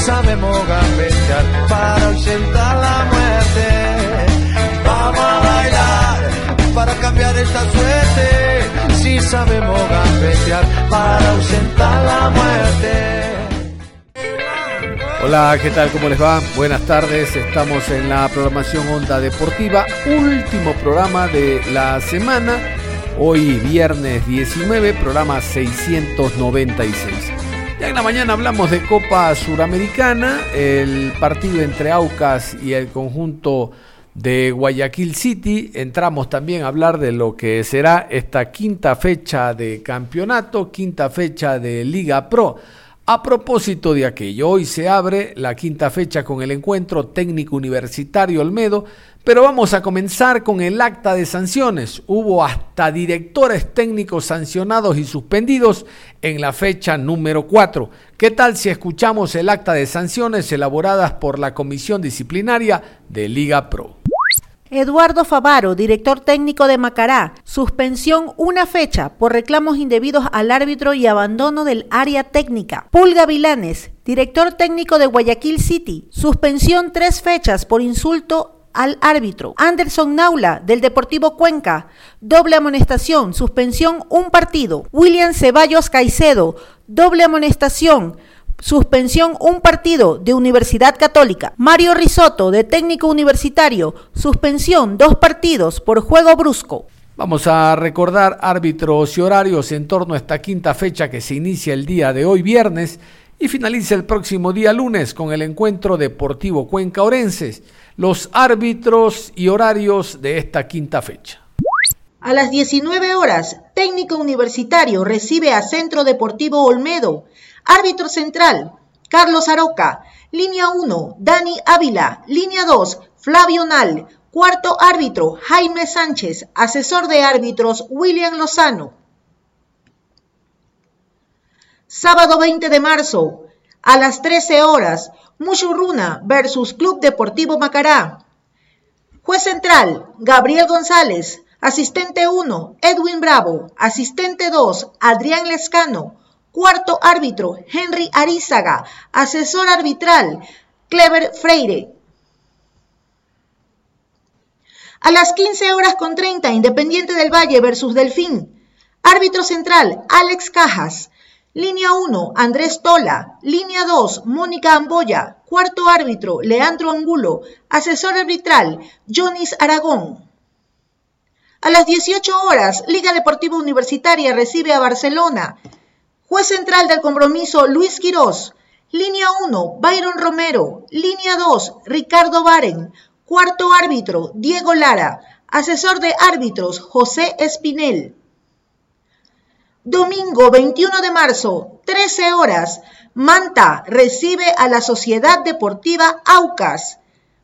Sabemos gambetear para ausentar la muerte. Vamos a bailar para cambiar esta suerte. Si sabemos gambetear para ausentar la muerte. Hola, ¿qué tal? ¿Cómo les va? Buenas tardes. Estamos en la programación Onda Deportiva, último programa de la semana. Hoy viernes 19, programa 696. Ya en la mañana hablamos de Copa Suramericana, el partido entre Aucas y el conjunto de Guayaquil City. Entramos también a hablar de lo que será esta quinta fecha de campeonato, quinta fecha de Liga Pro. A propósito de aquello, hoy se abre la quinta fecha con el encuentro técnico universitario Olmedo pero vamos a comenzar con el acta de sanciones. Hubo hasta directores técnicos sancionados y suspendidos en la fecha número 4. ¿Qué tal si escuchamos el acta de sanciones elaboradas por la Comisión Disciplinaria de Liga Pro? Eduardo Favaro, director técnico de Macará, suspensión una fecha por reclamos indebidos al árbitro y abandono del área técnica. Pulga Vilanes, director técnico de Guayaquil City, suspensión tres fechas por insulto al árbitro. Anderson Naula, del Deportivo Cuenca, doble amonestación, suspensión un partido. William Ceballos Caicedo, doble amonestación, suspensión un partido de Universidad Católica. Mario Risotto, de técnico universitario, suspensión dos partidos por juego brusco. Vamos a recordar árbitros y horarios en torno a esta quinta fecha que se inicia el día de hoy viernes y finaliza el próximo día lunes con el encuentro Deportivo Cuenca Orenses los árbitros y horarios de esta quinta fecha. A las 19 horas, técnico universitario recibe a Centro Deportivo Olmedo. Árbitro central, Carlos Aroca. Línea 1, Dani Ávila. Línea 2, Flavio Nal. Cuarto árbitro, Jaime Sánchez. Asesor de árbitros, William Lozano. Sábado 20 de marzo, a las 13 horas, Mushurruna versus Club Deportivo Macará. Juez central, Gabriel González. Asistente 1, Edwin Bravo. Asistente 2, Adrián Lescano. Cuarto árbitro, Henry Arizaga. Asesor arbitral, Clever Freire. A las 15 horas con 30, Independiente del Valle versus Delfín. Árbitro central, Alex Cajas. Línea 1, Andrés Tola. Línea 2, Mónica Amboya. Cuarto árbitro, Leandro Angulo. Asesor arbitral, Jonis Aragón. A las 18 horas, Liga Deportiva Universitaria recibe a Barcelona. Juez central del compromiso, Luis Quirós. Línea 1, Byron Romero. Línea 2, Ricardo Baren. Cuarto árbitro, Diego Lara. Asesor de árbitros, José Espinel. Domingo 21 de marzo, 13 horas. Manta recibe a la Sociedad Deportiva Aucas.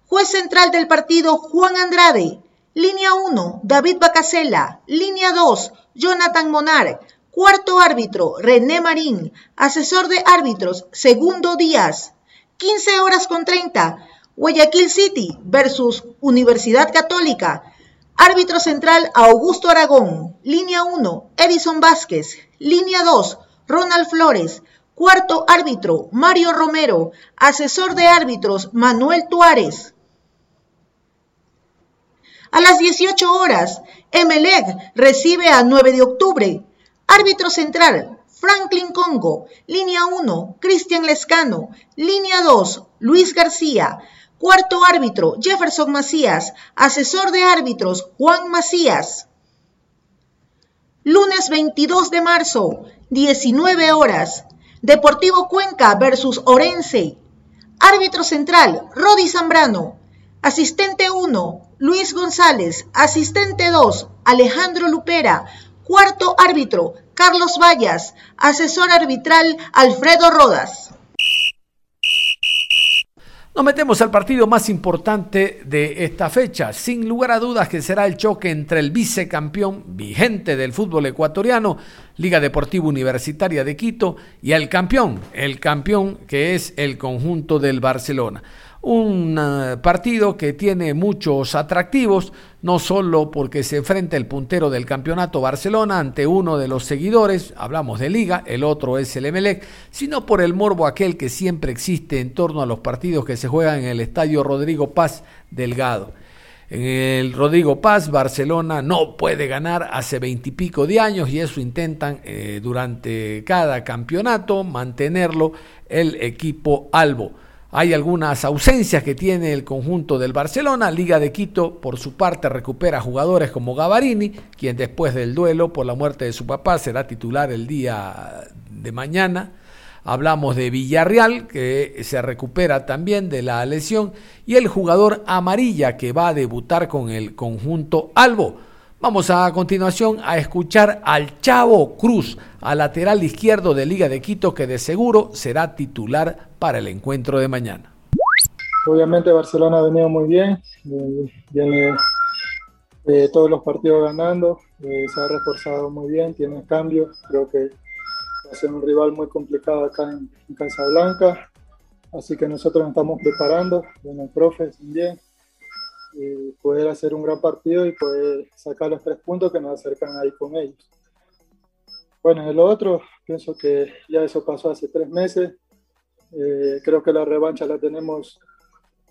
Juez central del partido Juan Andrade. Línea 1, David Bacasela. Línea 2, Jonathan Monar. Cuarto árbitro, René Marín. Asesor de árbitros, Segundo Díaz. 15 horas con 30. Guayaquil City versus Universidad Católica. Árbitro central Augusto Aragón. Línea 1, Edison Vázquez. Línea 2, Ronald Flores. Cuarto árbitro, Mario Romero. Asesor de árbitros, Manuel Tuárez. A las 18 horas, Emelec recibe a 9 de octubre. Árbitro central, Franklin Congo. Línea 1, Cristian Lescano. Línea 2, Luis García. Cuarto árbitro, Jefferson Macías. Asesor de árbitros, Juan Macías. Lunes 22 de marzo, 19 horas. Deportivo Cuenca versus Orense. Árbitro central, Rodi Zambrano. Asistente 1, Luis González. Asistente 2, Alejandro Lupera. Cuarto árbitro, Carlos Vallas. Asesor arbitral, Alfredo Rodas. Nos metemos al partido más importante de esta fecha, sin lugar a dudas que será el choque entre el vicecampeón vigente del fútbol ecuatoriano, Liga Deportiva Universitaria de Quito, y el campeón, el campeón que es el conjunto del Barcelona un eh, partido que tiene muchos atractivos, no solo porque se enfrenta el puntero del campeonato Barcelona ante uno de los seguidores, hablamos de liga, el otro es el Emelec, sino por el morbo aquel que siempre existe en torno a los partidos que se juegan en el estadio Rodrigo Paz Delgado. En el Rodrigo Paz, Barcelona no puede ganar hace veintipico de años y eso intentan eh, durante cada campeonato mantenerlo el equipo Albo. Hay algunas ausencias que tiene el conjunto del Barcelona. Liga de Quito, por su parte, recupera jugadores como Gavarini, quien después del duelo por la muerte de su papá será titular el día de mañana. Hablamos de Villarreal, que se recupera también de la lesión, y el jugador amarilla que va a debutar con el conjunto Albo. Vamos a continuación a escuchar al Chavo Cruz, al lateral izquierdo de Liga de Quito, que de seguro será titular para el encuentro de mañana. Obviamente Barcelona ha venido muy bien, eh, viene eh, todos los partidos ganando, eh, se ha reforzado muy bien, tiene cambios, creo que va a ser un rival muy complicado acá en, en Casablanca, así que nosotros nos estamos preparando, con el profe bien, y poder hacer un gran partido y poder sacar los tres puntos que nos acercan ahí con ellos. Bueno, en lo otro, pienso que ya eso pasó hace tres meses. Eh, creo que la revancha la tenemos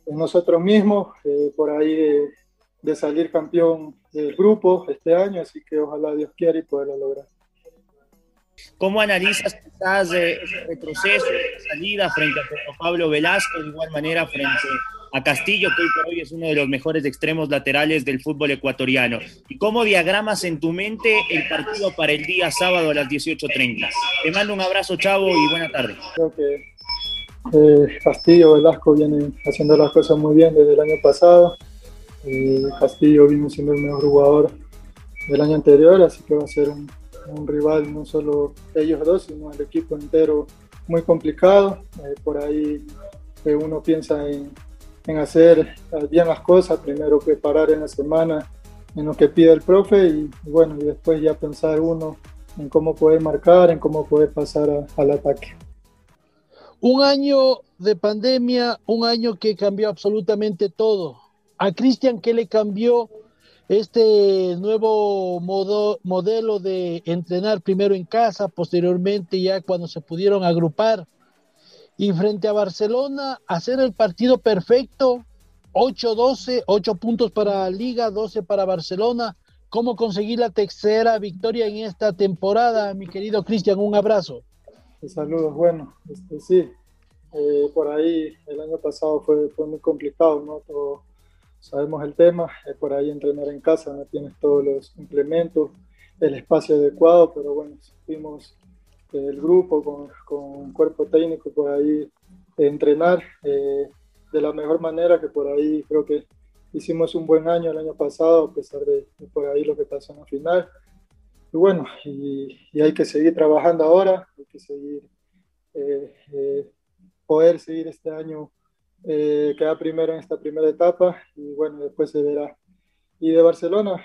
en nosotros mismos, eh, por ahí de, salir campeón del grupo este año, así que ojalá Dios quiera y poderlo lograr. ¿Cómo analizas quizás eh, ese retroceso, salida frente a Pablo Velasco, de igual manera frente a Castillo, que hoy por hoy es uno de los mejores extremos laterales del fútbol ecuatoriano. ¿Y cómo diagramas en tu mente el partido para el día sábado a las 18.30? Te mando un abrazo, Chavo, y buena tarde. Creo que eh, Castillo, Velasco vienen haciendo las cosas muy bien desde el año pasado. Eh, Castillo vino siendo el mejor jugador del año anterior, así que va a ser un, un rival, no solo ellos dos, sino el equipo entero muy complicado. Eh, por ahí uno piensa en, en hacer bien las cosas, primero preparar en la semana en lo que pide el profe y, bueno, y después ya pensar uno en cómo poder marcar, en cómo poder pasar al ataque. Un año de pandemia, un año que cambió absolutamente todo. A Cristian, ¿qué le cambió este nuevo modo, modelo de entrenar primero en casa, posteriormente ya cuando se pudieron agrupar? Y frente a Barcelona hacer el partido perfecto, 8-12, 8 puntos para Liga, 12 para Barcelona. ¿Cómo conseguir la tercera victoria en esta temporada, mi querido Cristian? Un abrazo. Saludos, bueno, este, sí, eh, por ahí el año pasado fue, fue muy complicado, ¿no? sabemos el tema, eh, por ahí entrenar en casa, no tienes todos los implementos, el espacio adecuado, pero bueno, supimos el grupo, con, con un cuerpo técnico por ahí, entrenar eh, de la mejor manera, que por ahí creo que hicimos un buen año el año pasado, a pesar de, por ahí lo que pasó en la final. Y bueno, y, hay que seguir trabajando ahora, hay que seguir, eh, eh, poder seguir este año, quedar primero en esta primera etapa y bueno, después se verá. Y de Barcelona,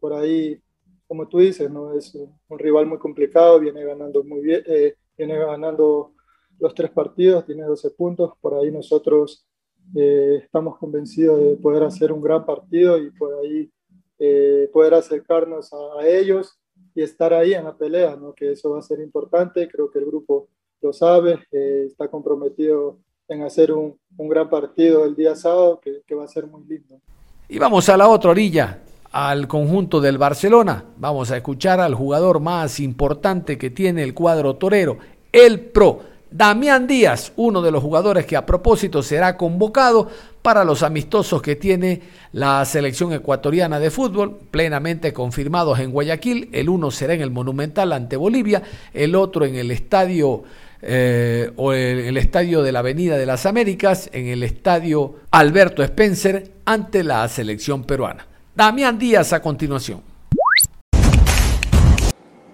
por ahí como tú dices, ¿no? Es un, rival muy complicado, viene ganando muy bien, eh, viene ganando los tres partidos, tiene 12 puntos, por ahí nosotros eh, estamos convencidos de poder hacer un gran partido y por ahí eh, poder acercarnos a, ellos y estar ahí en la pelea, ¿no? que eso va a ser importante, creo que el grupo lo sabe, está comprometido en hacer un, un, gran partido el día sábado que, que va a ser muy lindo. Y vamos a la otra orilla, al conjunto del Barcelona. Vamos a escuchar al jugador más importante que tiene el cuadro torero, el Pro. Damián Díaz, uno de los jugadores que a propósito será convocado para los amistosos que tiene la selección ecuatoriana de fútbol, plenamente confirmados en Guayaquil. El uno será en el Monumental ante Bolivia, el otro en el estadio eh, o en el estadio de la Avenida de las Américas, en el estadio Alberto Spencer, ante la selección peruana. Damián Díaz a continuación.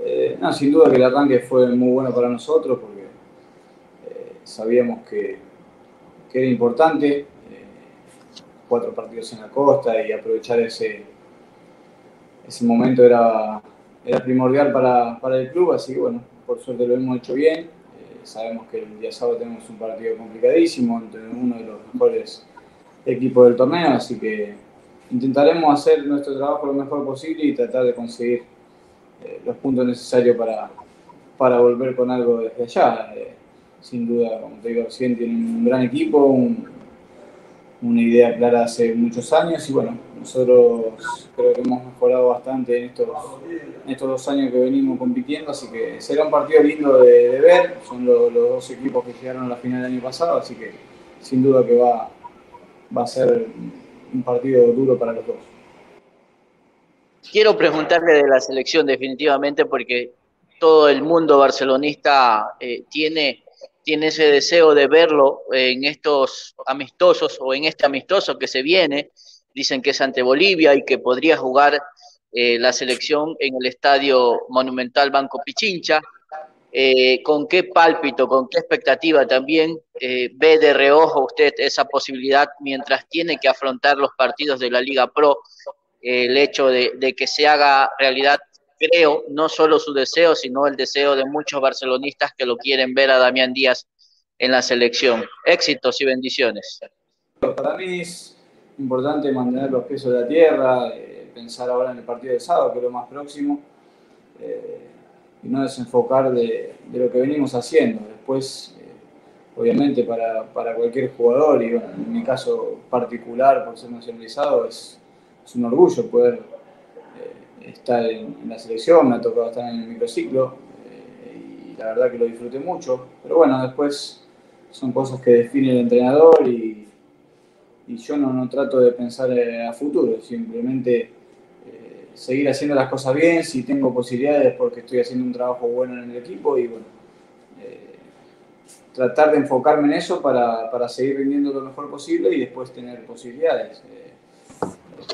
Eh, no, sin duda que el arranque fue muy bueno para nosotros porque eh, sabíamos que, que, era importante cuatro partidos en la costa y aprovechar ese, ese momento era, era primordial para, para el club, así que bueno, por suerte lo hemos hecho bien sabemos que el día sábado tenemos un partido complicadísimo entre uno de los mejores equipos del torneo, así que intentaremos hacer nuestro trabajo lo mejor posible y tratar de conseguir eh, los puntos necesarios para, para volver con algo desde allá. Eh, sin duda, como te digo recién, tienen un gran equipo, un, una idea clara hace muchos años y bueno, nosotros creo que hemos mejorado bastante en estos, estos dos años que venimos compitiendo, así que será un partido lindo de, ver, son los dos equipos que llegaron a la final del año pasado, así que sin duda que va, va a ser un partido duro para los dos. Quiero preguntarle de la selección definitivamente porque todo el mundo barcelonista eh, tiene tiene ese deseo de verlo en estos amistosos o en este amistoso que se viene. Dicen que es ante Bolivia y que podría jugar eh, la selección en el estadio monumental Banco Pichincha. Eh, ¿Con qué pálpito, con qué expectativa también eh, ve de reojo usted esa posibilidad mientras tiene que afrontar los partidos de la Liga Pro? el hecho de, de que se haga realidad creo, no solo su deseo, sino el deseo de muchos barcelonistas que lo quieren ver a Damián Díaz en la selección. Éxitos y bendiciones. Para mí es importante mantener los pies de la tierra, eh, pensar ahora en el partido de sábado, que es lo más próximo, eh, y no desenfocar de, lo que venimos haciendo. Después, eh, obviamente, para, para, cualquier jugador, y en mi caso particular, por ser nacionalizado, es, es un orgullo poder estar en, la selección, me ha tocado estar en el microciclo eh, y la verdad que lo disfruté mucho. Pero bueno, después son cosas que define el entrenador y, y yo no, no, trato de pensar eh, a futuro, simplemente eh, seguir haciendo las cosas bien, si tengo posibilidades porque estoy haciendo un trabajo bueno en el equipo y bueno, tratar de enfocarme en eso para, para, seguir rindiendo lo mejor posible y después tener posibilidades.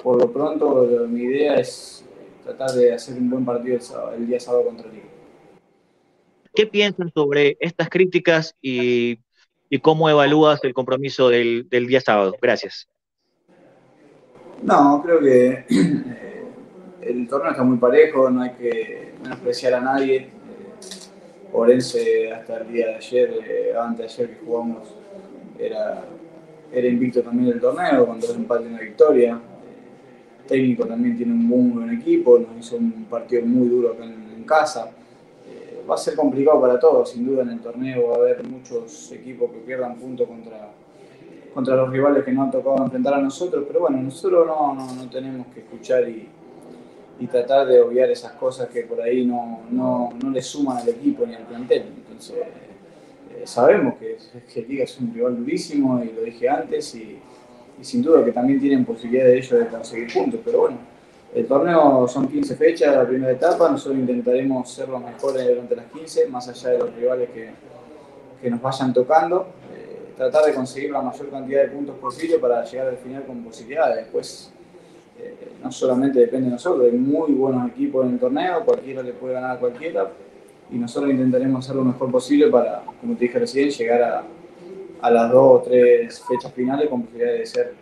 por lo pronto, mi idea es tratar de hacer un buen partido el, día sábado contra Liga. ¿Qué piensan sobre estas críticas y, cómo evalúas el compromiso del, día sábado? Gracias. No, creo que eh, el torneo está muy parejo, no hay que menospreciar a nadie. Eh, Orense hasta el día de ayer, eh, antes de ayer que jugamos, era, era invicto también del torneo, con dos empates y una victoria técnico también tiene un muy buen equipo, nos hizo un partido muy duro acá en, casa. Eh, va a ser complicado para todos, sin duda en el torneo va a haber muchos equipos que pierdan puntos contra, contra los rivales que no han tocado enfrentar a nosotros, pero bueno, nosotros no, no, no tenemos que escuchar y, y, tratar de obviar esas cosas que por ahí no, no, no le suman al equipo ni al plantel. Entonces, eh, sabemos que, que Liga es un rival durísimo y lo dije antes y sin duda que también tienen posibilidad de ellos de conseguir puntos, pero bueno, el torneo son 15 fechas, la primera etapa, nosotros intentaremos ser los mejores durante las 15, más allá de los rivales que, que nos vayan tocando, eh, tratar de conseguir la mayor cantidad de puntos posible para llegar al final con posibilidades. Después, eh, no solamente depende de nosotros, hay muy buenos equipos en el torneo, cualquiera le puede ganar a cualquiera, y nosotros intentaremos hacer lo mejor posible para, como te dije recién, llegar a, a las dos o tres fechas finales con posibilidad de ser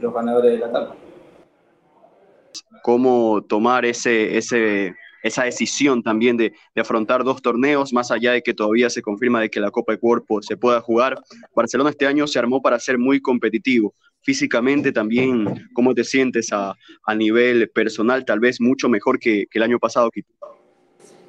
los ganadores de la etapa. ¿Cómo tomar ese, ese, esa decisión también de, de, afrontar dos torneos, más allá de que todavía se confirma de que la Copa de Cuerpo se pueda jugar? Barcelona este año se armó para ser muy competitivo. Físicamente también, ¿cómo te sientes a, a nivel personal? Tal vez mucho mejor que, el año pasado,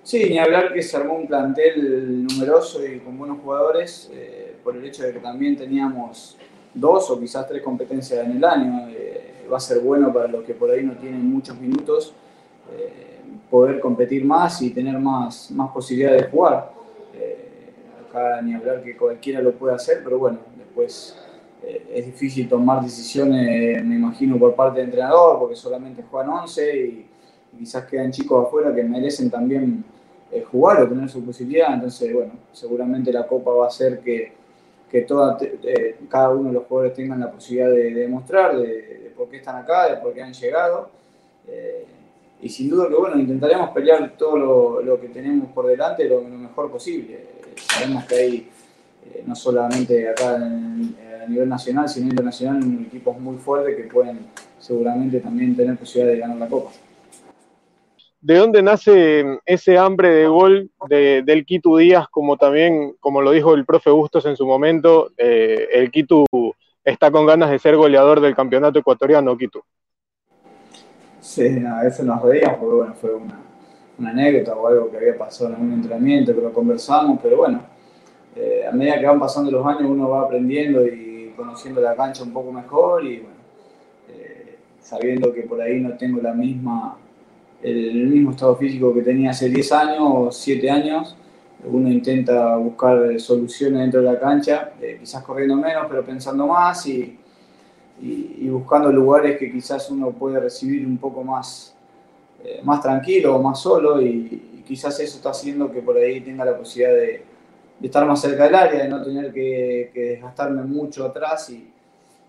Sí, ni hablar que se armó un plantel numeroso y con buenos jugadores, eh, por el hecho de que también teníamos dos o quizás tres competencias en el año. Eh, va a ser bueno para los que por ahí no tienen muchos minutos eh, poder competir más y tener más, más posibilidades de jugar. acá ni hablar que cualquiera lo puede hacer, pero bueno, después es difícil tomar decisiones, me imagino, por parte del entrenador, porque solamente juegan 11 y quizás quedan chicos afuera que merecen también eh, jugar o tener su posibilidad. Entonces, bueno, seguramente la Copa va a hacer que, que toda, eh, cada uno de los jugadores tengan la posibilidad de, demostrar de, por qué están acá, de por qué han llegado. Eh, y sin duda que, bueno, intentaremos pelear todo lo, que tenemos por delante lo, mejor posible. Sabemos que hay, no solamente acá a nivel nacional, sino internacional, equipos muy fuertes que pueden seguramente también tener posibilidad de ganar la Copa. ¿De dónde nace ese hambre de gol del Quito Díaz, como también, como lo dijo el profe Bustos en su momento, eh, el Quito está con ganas de ser goleador del campeonato ecuatoriano, Quito? Sí, a veces nos reíamos porque bueno, fue una, anécdota o algo que había pasado en un entrenamiento, que lo conversamos, pero bueno, eh, a medida que van pasando los años uno va aprendiendo y conociendo la cancha un poco mejor y eh, sabiendo que por ahí no tengo la misma el mismo estado físico que tenía hace 10 años o 7 años. Uno intenta buscar soluciones dentro de la cancha, eh, quizás corriendo menos, pero pensando más y, y, buscando lugares que quizás uno puede recibir un poco más, más tranquilo o más solo y, quizás eso está haciendo que por ahí tenga la posibilidad de, de estar más cerca del área, de no tener que, desgastarme mucho atrás y,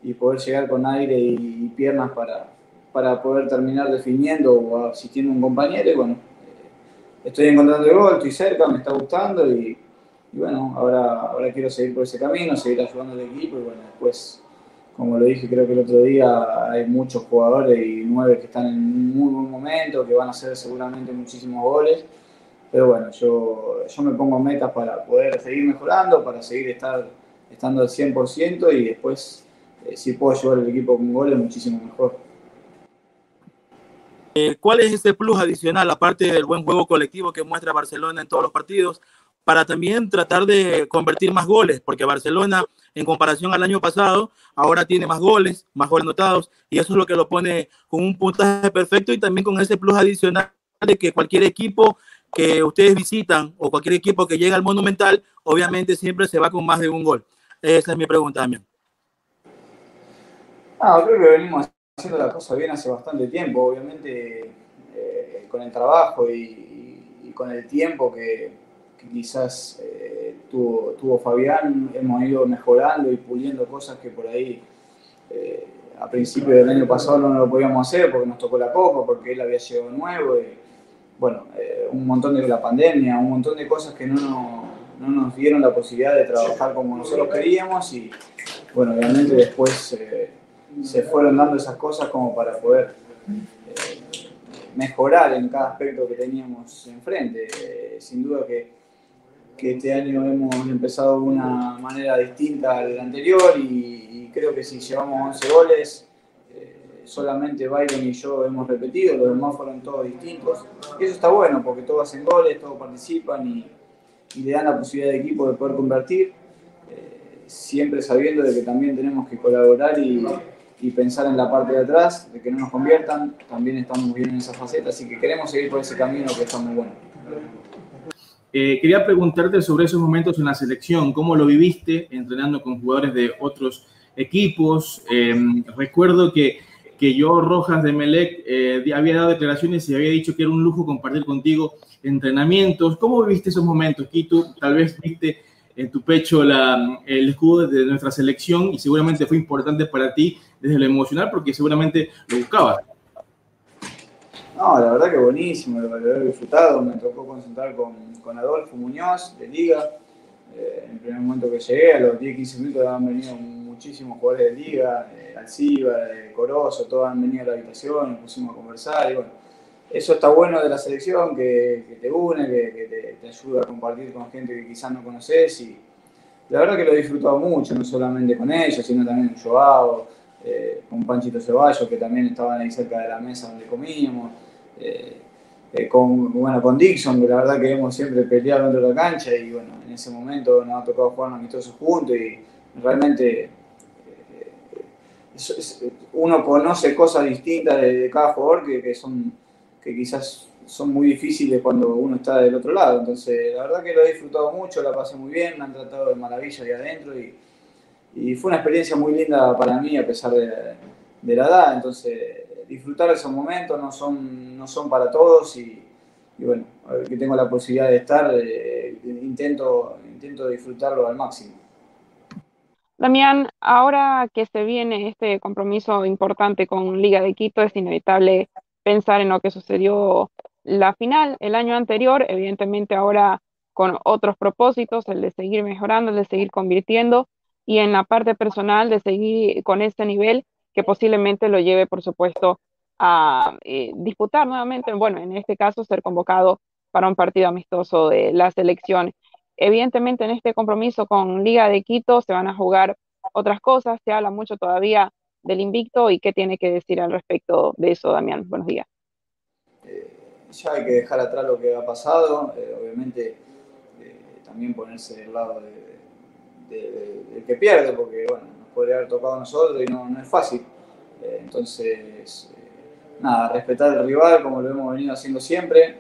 y, poder llegar con aire y piernas para, para poder terminar definiendo o asistiendo a un compañero. Y bueno, eh, estoy encontrando el gol, estoy cerca, me está gustando y, bueno, ahora, ahora quiero seguir por ese camino, seguir ayudando al equipo y bueno, después, como lo dije creo que el otro día, hay muchos jugadores y nueve que están en un muy buen momento, que van a hacer seguramente muchísimos goles. Pero bueno, yo, yo me pongo metas para poder seguir mejorando, para seguir estar, estando al 100% y después, eh, si puedo llevar el equipo con goles, muchísimo mejor. Eh, ¿Cuál es ese plus adicional, aparte del buen juego colectivo que muestra Barcelona en todos los partidos, para también tratar de convertir más goles? Porque Barcelona, en comparación al año pasado, ahora tiene más goles, más goles anotados, y eso es lo que lo pone con un puntaje perfecto y también con ese plus adicional de que cualquier equipo que ustedes visitan o cualquier equipo que llega al Monumental, obviamente siempre se va con más de un gol. Esa es mi pregunta también. Ah, creo que venimos haciendo la cosa bien hace bastante tiempo, obviamente eh, con el trabajo y, con el tiempo que, quizás eh, tuvo, tuvo, Fabián, hemos ido mejorando y puliendo cosas que por ahí eh, a principios del año pasado no lo podíamos hacer porque nos tocó la copa, porque él había llegado nuevo, y, bueno, un montón de la pandemia, un montón de cosas que no, no nos dieron la posibilidad de trabajar como nosotros queríamos y bueno, obviamente después se fueron dando esas cosas como para poder eh, mejorar en cada aspecto que teníamos enfrente. Eh, sin duda que, que, este año hemos empezado de una manera distinta al anterior y, creo que si llevamos 11 goles, eh, solamente Byron y yo hemos repetido, los demás fueron todos distintos. Eso está bueno porque todos hacen goles, todos participan y, le dan la posibilidad al equipo de poder convertir siempre sabiendo de que también tenemos que colaborar y, pensar en la parte de atrás, de que no nos conviertan, también estamos bien en esa faceta, así que queremos seguir por ese camino que está muy bueno. Eh, quería preguntarte sobre esos momentos en la selección, cómo lo viviste entrenando con jugadores de otros equipos. Em, recuerdo que, que yo, Rojas de Melec, eh, había dado declaraciones y había dicho que era un lujo compartir contigo entrenamientos. ¿Cómo viviste esos momentos? Aquí tú tal vez viste en tu pecho la, el escudo de nuestra selección y seguramente fue importante para ti desde lo emocional porque seguramente lo buscabas. No, la verdad que buenísimo, lo, he disfrutado, me tocó concentrar con, con Adolfo Muñoz de Liga. Eh, en el primer momento que llegué, a los 10-15 minutos han venido muchísimos jugadores de Liga, eh, Alciba, de Corozo, todos han venido a la habitación, nos pusimos a conversar y bueno, eso está bueno de la selección, que, te une, que, te, ayuda a compartir con gente que quizás no conoces y la verdad que lo he disfrutado mucho, no solamente con ellos, sino también con Joao, eh, con Panchito Ceballos, que también estaban ahí cerca de la mesa donde comíamos, eh, eh, con, bueno, con Dixon, que la verdad que hemos siempre peleado dentro de la cancha y bueno, en ese momento nos ha tocado jugar amistosos juntos y realmente uno conoce cosas distintas de, cada jugador que, son que quizás son muy difíciles cuando uno está del otro lado. Entonces, la verdad que lo he disfrutado mucho, la pasé muy bien, me han tratado de maravilla ahí adentro y, fue una experiencia muy linda para mí a pesar de, la edad. Entonces, disfrutar esos momentos no son, no son para todos y, bueno, a ver que tengo la posibilidad de estar, intento, intento disfrutarlo al máximo. Damián, ahora que se viene este compromiso importante con Liga de Quito, es inevitable pensar en lo que sucedió la final el año anterior, evidentemente ahora con otros propósitos, el de seguir mejorando, el de seguir convirtiendo y en la parte personal de seguir con este nivel que posiblemente lo lleve, por supuesto, a eh, disputar nuevamente, bueno, en este caso ser convocado para un partido amistoso de la selección. Evidentemente en este compromiso con Liga de Quito se van a jugar otras cosas, se habla mucho todavía del invicto y qué tiene que decir al respecto de eso, Damián. Buenos días. Eh, ya hay que dejar atrás lo que ha pasado, eh, obviamente eh, también ponerse del lado del que pierde, porque bueno, nos podría haber tocado a nosotros y no, no es fácil. entonces, nada, respetar al rival como lo hemos venido haciendo siempre.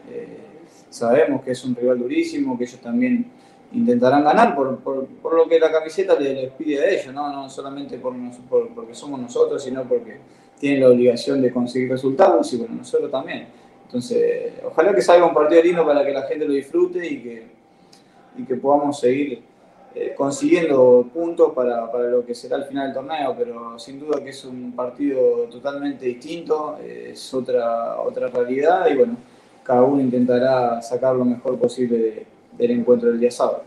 sabemos que es un rival durísimo, que ellos también intentarán ganar por, por, por, lo que la camiseta les, pide a ellos, no, no solamente por, por, porque somos nosotros, sino porque tienen la obligación de conseguir resultados y bueno, nosotros también. Entonces, ojalá que salga un partido lindo para que la gente lo disfrute y que, y que podamos seguir eh, consiguiendo puntos para, para, lo que será el final del torneo, pero sin duda que es un partido totalmente distinto, es otra, otra realidad y bueno, cada uno intentará sacar lo mejor posible de del encuentro del día sábado.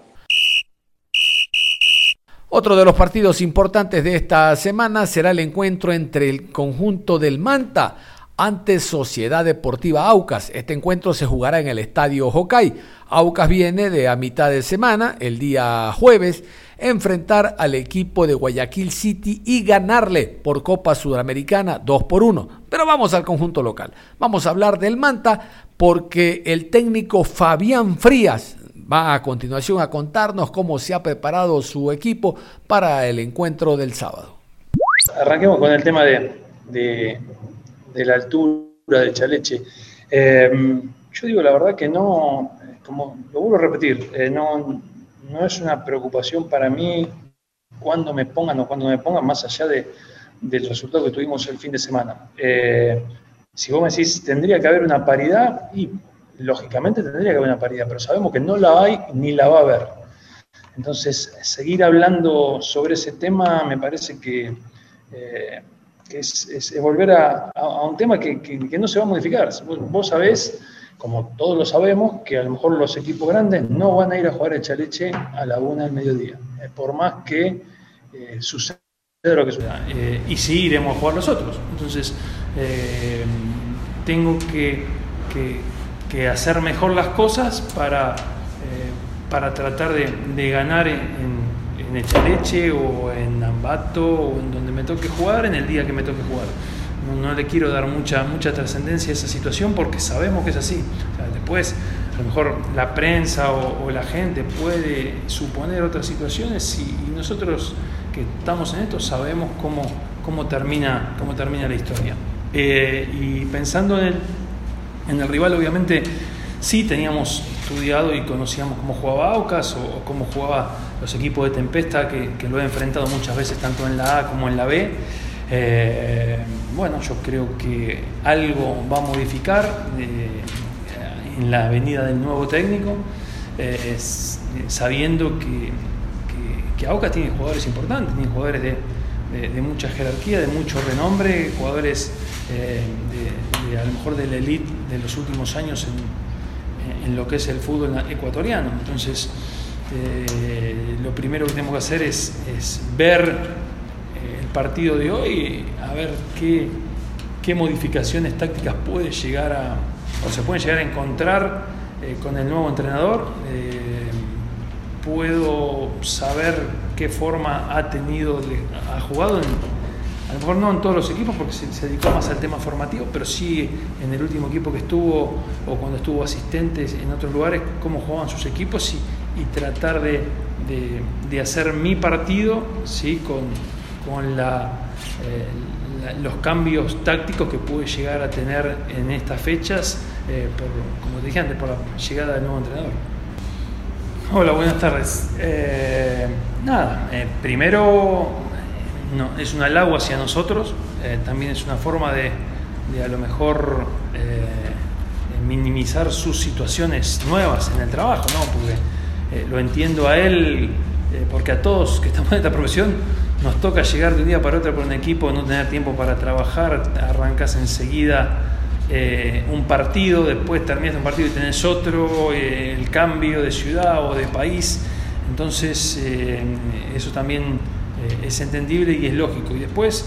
Otro de los partidos importantes de esta semana será el encuentro entre el conjunto del Manta ante Sociedad Deportiva Aucas. Este encuentro se jugará en el Estadio Hokai. Aucas viene de a mitad de semana, el día jueves, enfrentar al equipo de Guayaquil City y ganarle por Copa Sudamericana 2 por 1. Pero vamos al conjunto local. Vamos a hablar del Manta porque el técnico Fabián Frías va a continuación a contarnos cómo se ha preparado su equipo para el encuentro del sábado. Arranquemos con el tema de, la altura de Chaleche. Eh, yo digo la verdad que no, como lo vuelvo a repetir, eh, no, no es una preocupación para mí cuando me pongan o cuando me pongan, más allá de, del resultado que tuvimos el fin de semana. Eh, si vos me decís, tendría que haber una paridad, y lógicamente tendría que haber una paridad, pero sabemos que no la hay ni la va a haber. Entonces, seguir hablando sobre ese tema me parece que, eh, es, volver a, un tema que, no se va a modificar. Vos, sabés, como todos lo sabemos, que a lo mejor los equipos grandes no van a ir a jugar el chaleche a la una del mediodía, eh, por más que eh, suceda lo que suceda. y sí iremos a jugar nosotros. Entonces, tengo que que hacer mejor las cosas para, eh, para tratar de, ganar en, en, Echaleche o en Ambato o en donde me toque jugar en el día que me toque jugar. No, le quiero dar mucha, mucha trascendencia a esa situación porque sabemos que es así. después, a lo mejor la prensa o, la gente puede suponer otras situaciones y, nosotros que estamos en esto sabemos cómo, cómo, termina, cómo termina la historia. Eh, y pensando en el en el rival, obviamente, sí teníamos estudiado y conocíamos cómo jugaba Aucas o, cómo jugaba los equipos de Tempesta, que, lo he enfrentado muchas veces tanto en la A como en la B. Eh, bueno, yo creo que algo va a modificar eh, en la venida del nuevo técnico, eh, sabiendo que, Aucas tiene jugadores importantes, tiene jugadores de, mucha jerarquía, de mucho renombre, jugadores a lo mejor de la elite de los últimos años en, lo que es el fútbol ecuatoriano. Entonces, eh, lo primero que tenemos que hacer es, ver eh, el partido de hoy, a ver qué, qué, modificaciones tácticas puede llegar a, o se pueden llegar a encontrar eh, con el nuevo entrenador. puedo saber qué forma ha tenido, ha jugado en, a lo mejor no en todos los equipos porque se, dedicó más al tema formativo, pero sí en el último equipo que estuvo o cuando estuvo asistentes en otros lugares, cómo jugaban sus equipos y, tratar de, hacer mi partido ¿sí? con, eh, los cambios tácticos que pude llegar a tener en estas fechas, eh, como te dije antes, por la llegada del nuevo entrenador. Hola, buenas tardes. Eh, nada, primero no, es un halago hacia nosotros, eh, también es una forma de, a lo mejor eh, minimizar sus situaciones nuevas en el trabajo, ¿no? Porque eh, lo entiendo a él, porque a todos que estamos en esta profesión nos toca llegar de un día para otro con un equipo, no tener tiempo para trabajar, arrancas enseguida un partido, después terminas un partido y tenés otro, el cambio de ciudad o de país, entonces eso también es entendible y es lógico. Y después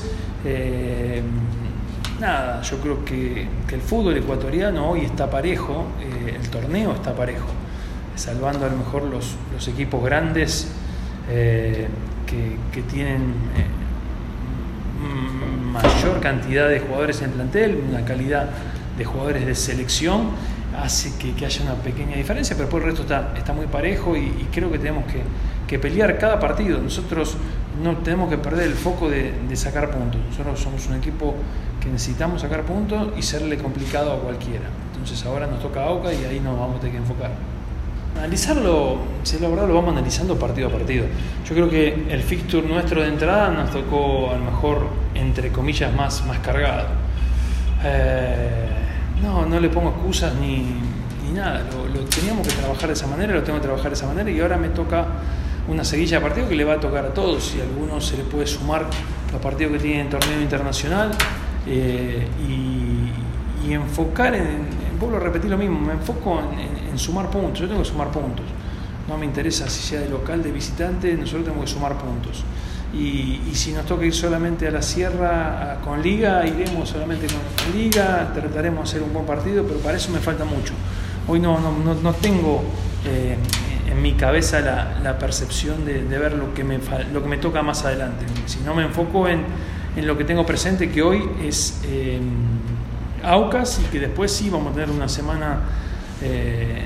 nada, yo creo que, el fútbol ecuatoriano hoy está parejo, eh, el torneo está parejo, salvando a lo mejor los, equipos grandes eh, que, tienen eh, mayor cantidad de jugadores en plantel, una calidad de jugadores de selección, hace que, haya una pequeña diferencia, pero por el resto está, está muy parejo y, creo que tenemos que, que pelear cada partido. Nosotros no tenemos que perder el foco de, sacar puntos. Nosotros somos un equipo que necesitamos sacar puntos y serle complicado a cualquiera. Entonces ahora nos toca a Oca y ahí nos vamos a tener que enfocar. Analizarlo, si la verdad lo vamos analizando partido a partido. Yo creo que el fixture nuestro de entrada nos tocó a lo mejor, entre comillas, más, más cargado. Eh, no, no le pongo excusas ni, nada. Lo, lo teníamos que trabajar de esa manera, lo tengo que trabajar de esa manera y ahora me toca una seguilla de partidos que le va a tocar a todos y a algunos se le puede sumar los partidos que tienen en torneo internacional eh, y, enfocar en, vuelvo a repetir lo mismo, me enfoco en, sumar puntos, yo tengo que sumar puntos, no me interesa si sea de local, de visitante, nosotros tenemos que sumar puntos. Y, si nos toca ir solamente a la sierra con liga, iremos solamente con liga, trataremos de hacer un buen partido, pero para eso me falta mucho. Hoy no, no, no, tengo eh, en mi cabeza la, percepción de, ver lo que, me, lo que me toca más adelante. Si no me enfoco en, lo que tengo presente, que hoy es eh, Aucas y que después sí vamos a tener una semana eh,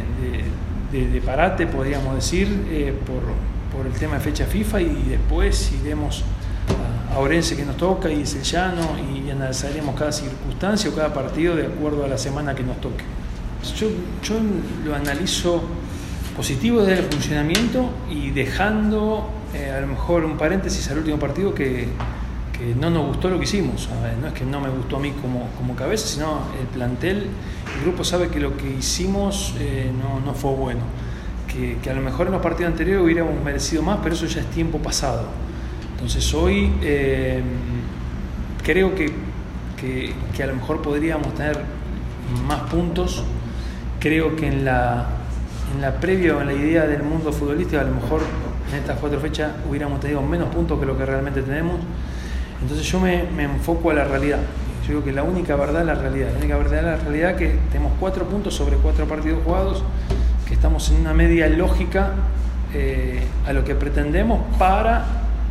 de, parate, podríamos decir, eh, por, el tema de fecha FIFA y después iremos a, Orense que nos toca y es el llano y analizaremos cada circunstancia o cada partido de acuerdo a la semana que nos toque. Yo, yo lo analizo positivo del funcionamiento y dejando eh, a lo mejor un paréntesis al último partido que, no nos gustó lo que hicimos. no es que no me gustó a mí como, como cabeza, sino el plantel, el grupo sabe que lo que hicimos eh, no, fue bueno. Que, a lo mejor en los partidos anteriores hubiéramos merecido más, pero eso ya es tiempo pasado. Entonces hoy eh, creo que, que a lo mejor podríamos tener más puntos. Creo que en la en la previa en la idea del mundo futbolístico, a lo mejor en estas cuatro fechas hubiéramos tenido menos puntos que lo que realmente tenemos. Entonces yo me, enfoco a la realidad. Yo digo que la única verdad es la realidad. La única verdad es la realidad que tenemos cuatro puntos sobre cuatro partidos jugados, que estamos en una media lógica eh, a lo que pretendemos para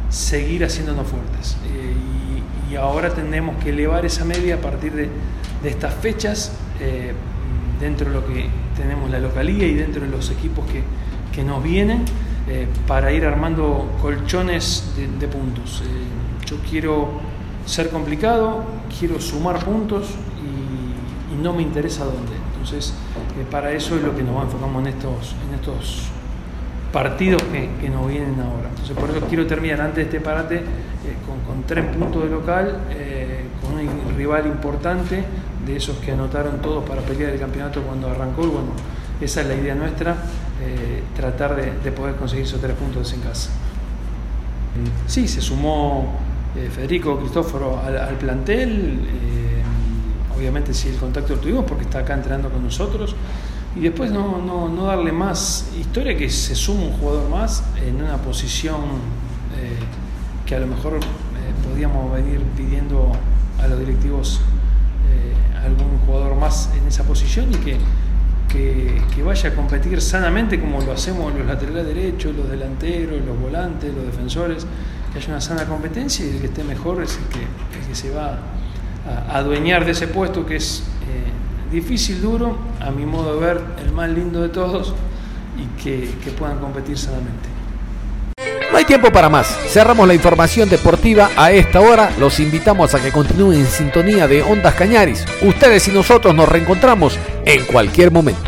seguir haciéndonos fuertes. Eh, y, ahora tenemos que elevar esa media a partir de, estas fechas. Eh, dentro de lo que tenemos la localía y dentro de los equipos que, nos vienen eh, para ir armando colchones de, puntos. Eh, yo quiero ser complicado, quiero sumar puntos y, no me interesa dónde. Entonces, eh, para eso es lo que nos enfocamos en estos, en estos partidos que, nos vienen ahora. Entonces, por eso quiero terminar antes de este parate con, con, tres puntos de local, con un rival importante de esos que anotaron todos para pelear el campeonato cuando arrancó. bueno, esa es la idea nuestra, eh, tratar de, poder conseguir esos tres puntos en casa. Sí, se sumó eh, Federico Cristóforo al, plantel, eh, obviamente sí el contacto lo tuvimos porque está acá entrenando con nosotros, y después no, no, darle más historia que se suma un jugador más en una posición que a lo mejor podíamos venir pidiendo a los directivos algún jugador más en esa posición y que, que, vaya a competir sanamente como lo hacemos los laterales derechos, los delanteros, los volantes, los defensores, que haya una sana competencia y el que esté mejor es el que, se va a adueñar de ese puesto que es eh, difícil, duro, a mi modo de ver, el más lindo de todos y que, que puedan competir sanamente. No hay tiempo para más. Cerramos la información deportiva a esta hora. Los invitamos a que continúen en sintonía de Ondas Cañaris. Ustedes y nosotros nos reencontramos en cualquier momento.